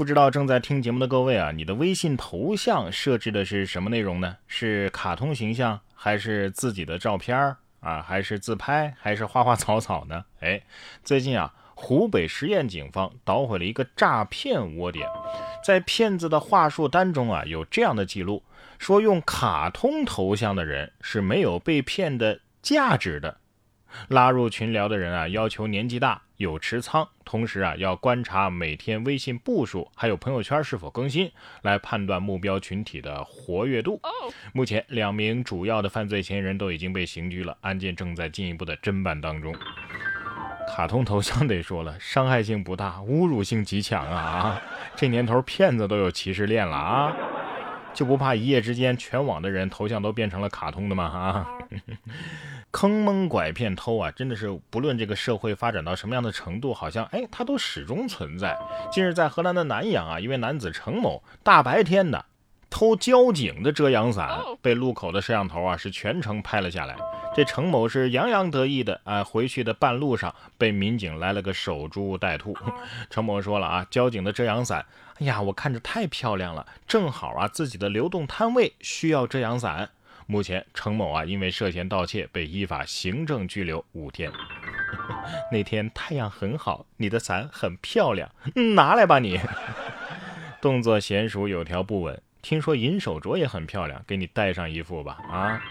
不知道正在听节目的各位啊，你的微信头像设置的是什么内容呢？是卡通形象，还是自己的照片儿啊？还是自拍，还是花花草草呢？哎，最近啊，湖北十堰警方捣毁了一个诈骗窝点，在骗子的话术单中啊，有这样的记录，说用卡通头像的人是没有被骗的价值的。拉入群聊的人啊，要求年纪大、有持仓，同时啊要观察每天微信步数，还有朋友圈是否更新，来判断目标群体的活跃度。目前，两名主要的犯罪嫌疑人都已经被刑拘了，案件正在进一步的侦办当中。卡通头像得说了，伤害性不大，侮辱性极强啊！啊，这年头骗子都有歧视链了啊，就不怕一夜之间全网的人头像都变成了卡通的吗？啊！坑蒙拐骗偷啊，真的是不论这个社会发展到什么样的程度，好像哎，它都始终存在。近日在河南的南阳啊，一位男子程某大白天的偷交警的遮阳伞，被路口的摄像头啊是全程拍了下来。这程某是洋洋得意的啊，回去的半路上被民警来了个守株待兔。程某说了啊，交警的遮阳伞，哎呀，我看着太漂亮了，正好啊，自己的流动摊位需要遮阳伞。目前，程某啊，因为涉嫌盗窃，被依法行政拘留五天。那天太阳很好，你的伞很漂亮，拿来吧你。动作娴熟，有条不紊。听说银手镯也很漂亮，给你戴上一副吧。啊，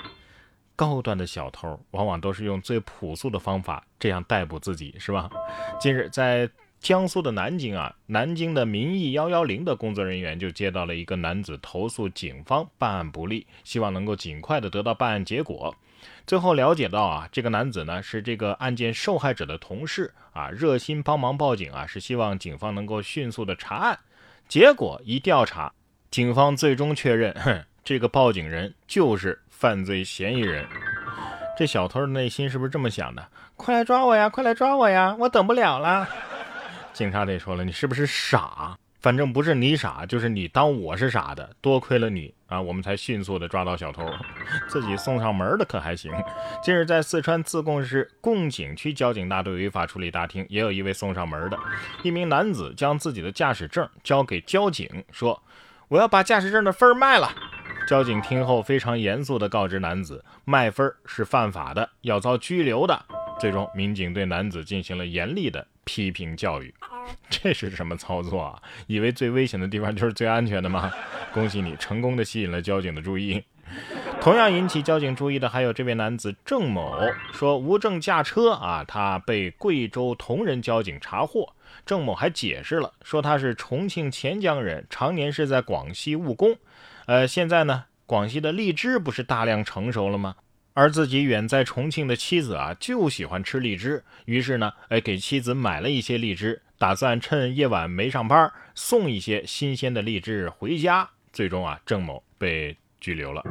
高端的小偷往往都是用最朴素的方法这样逮捕自己，是吧？近日在。江苏的南京啊，南京的民意幺幺零的工作人员就接到了一个男子投诉警方办案不力，希望能够尽快的得到办案结果。最后了解到啊，这个男子呢是这个案件受害者的同事啊，热心帮忙报警啊，是希望警方能够迅速的查案。结果一调查，警方最终确认，哼，这个报警人就是犯罪嫌疑人。这小偷的内心是不是这么想的？快来抓我呀！快来抓我呀！我等不了了。警察得说了，你是不是傻？反正不是你傻，就是你当我是傻的。多亏了你啊，我们才迅速的抓到小偷，自己送上门的可还行。近日在四川自贡市贡井区交警大队违法处理大厅，也有一位送上门的。一名男子将自己的驾驶证交给交警，说：“我要把驾驶证的分儿卖了。”交警听后非常严肃地告知男子，卖分儿是犯法的，要遭拘留的。最终，民警对男子进行了严厉的。批评教育，这是什么操作啊？以为最危险的地方就是最安全的吗？恭喜你，成功的吸引了交警的注意。同样引起交警注意的还有这位男子郑某，说无证驾车啊，他被贵州铜仁交警查获。郑某还解释了，说他是重庆黔江人，常年是在广西务工。呃，现在呢，广西的荔枝不是大量成熟了吗？而自己远在重庆的妻子啊，就喜欢吃荔枝，于是呢，哎，给妻子买了一些荔枝，打算趁夜晚没上班，送一些新鲜的荔枝回家。最终啊，郑某被拘留了。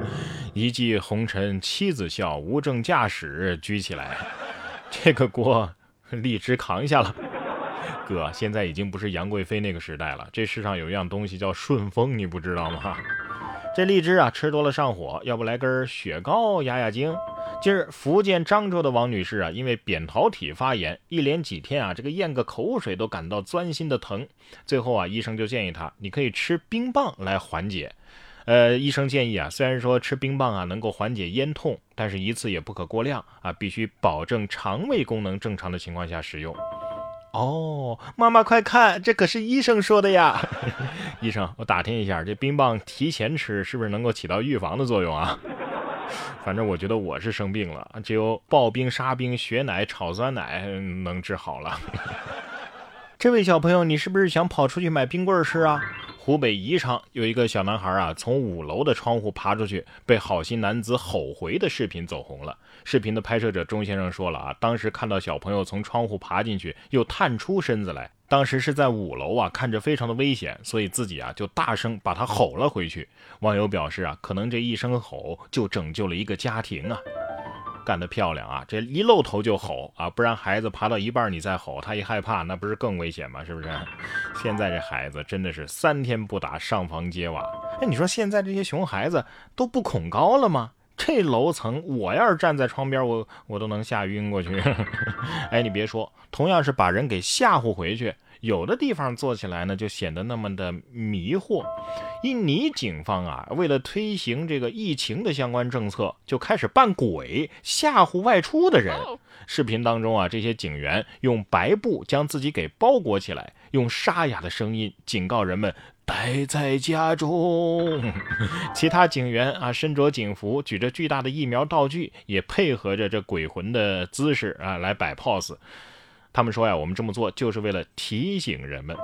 一骑红尘妻子笑，无证驾驶举起来，这个锅荔枝扛下了。哥，现在已经不是杨贵妃那个时代了，这世上有一样东西叫顺风，你不知道吗？这荔枝啊，吃多了上火，要不来根雪糕压压惊？近日，福建漳州的王女士啊，因为扁桃体发炎，一连几天啊，这个咽个口水都感到钻心的疼。最后啊，医生就建议她，你可以吃冰棒来缓解。呃，医生建议啊，虽然说吃冰棒啊能够缓解咽痛，但是一次也不可过量啊，必须保证肠胃功能正常的情况下使用。哦，妈妈快看，这可是医生说的呀！医生，我打听一下，这冰棒提前吃是不是能够起到预防的作用啊？反正我觉得我是生病了，只有刨冰、沙冰、雪奶、炒酸奶能治好了。这位小朋友，你是不是想跑出去买冰棍吃啊？湖北宜昌有一个小男孩啊，从五楼的窗户爬出去，被好心男子吼回的视频走红了。视频的拍摄者钟先生说了啊，当时看到小朋友从窗户爬进去，又探出身子来，当时是在五楼啊，看着非常的危险，所以自己啊就大声把他吼了回去。网友表示啊，可能这一声吼就拯救了一个家庭啊。干得漂亮啊！这一露头就吼啊，不然孩子爬到一半你再吼，他一害怕，那不是更危险吗？是不是？现在这孩子真的是三天不打上房揭瓦。哎，你说现在这些熊孩子都不恐高了吗？这楼层，我要是站在窗边，我我都能吓晕过去。哎，你别说，同样是把人给吓唬回去，有的地方做起来呢，就显得那么的迷惑。印尼警方啊，为了推行这个疫情的相关政策，就开始扮鬼吓唬外出的人。视频当中啊，这些警员用白布将自己给包裹起来，用沙哑的声音警告人们。待在家中，其他警员啊，身着警服，举着巨大的疫苗道具，也配合着这鬼魂的姿势啊来摆 pose。他们说呀，我们这么做就是为了提醒人们。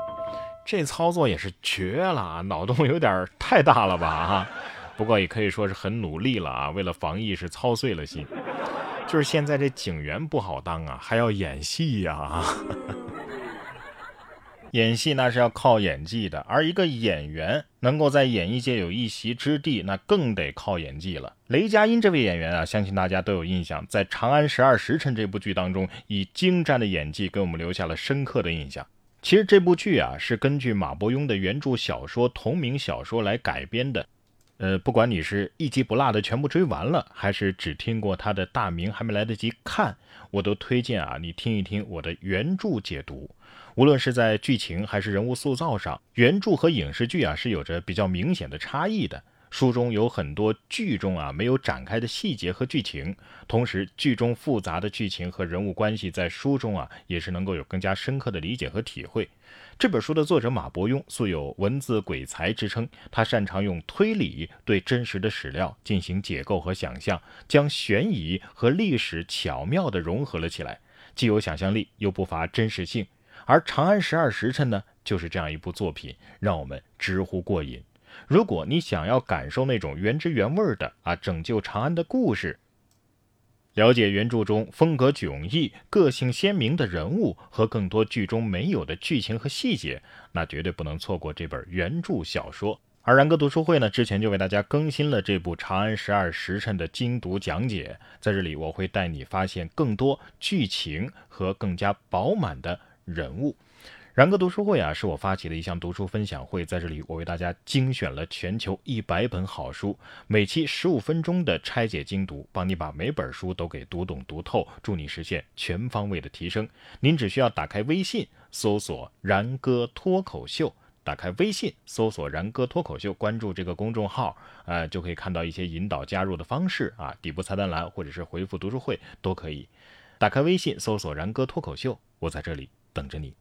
这操作也是绝了啊，脑洞有点太大了吧啊！不过也可以说是很努力了啊，为了防疫是操碎了心。就是现在这警员不好当啊，还要演戏呀。演戏那是要靠演技的，而一个演员能够在演艺界有一席之地，那更得靠演技了。雷佳音这位演员啊，相信大家都有印象，在《长安十二时辰》这部剧当中，以精湛的演技给我们留下了深刻的印象。其实这部剧啊，是根据马伯庸的原著小说同名小说来改编的。呃，不管你是一集不落的全部追完了，还是只听过他的大名还没来得及看，我都推荐啊，你听一听我的原著解读。无论是在剧情还是人物塑造上，原著和影视剧啊是有着比较明显的差异的。书中有很多剧中啊没有展开的细节和剧情，同时剧中复杂的剧情和人物关系在书中啊也是能够有更加深刻的理解和体会。这本书的作者马伯庸素有文字鬼才之称，他擅长用推理对真实的史料进行解构和想象，将悬疑和历史巧妙地融合了起来，既有想象力又不乏真实性。而《长安十二时辰》呢，就是这样一部作品，让我们直呼过瘾。如果你想要感受那种原汁原味的啊拯救长安的故事，了解原著中风格迥异、个性鲜明的人物和更多剧中没有的剧情和细节，那绝对不能错过这本原著小说。而然哥读书会呢，之前就为大家更新了这部《长安十二时辰》的精读讲解，在这里我会带你发现更多剧情和更加饱满的人物。然哥读书会啊，是我发起的一项读书分享会，在这里我为大家精选了全球一百本好书，每期十五分钟的拆解精读，帮你把每本书都给读懂读透，助你实现全方位的提升。您只需要打开微信搜索“然哥脱口秀”，打开微信搜索“然哥脱口秀”，关注这个公众号，呃，就可以看到一些引导加入的方式啊，底部菜单栏或者是回复读书会都可以。打开微信搜索“然哥脱口秀”，我在这里等着你。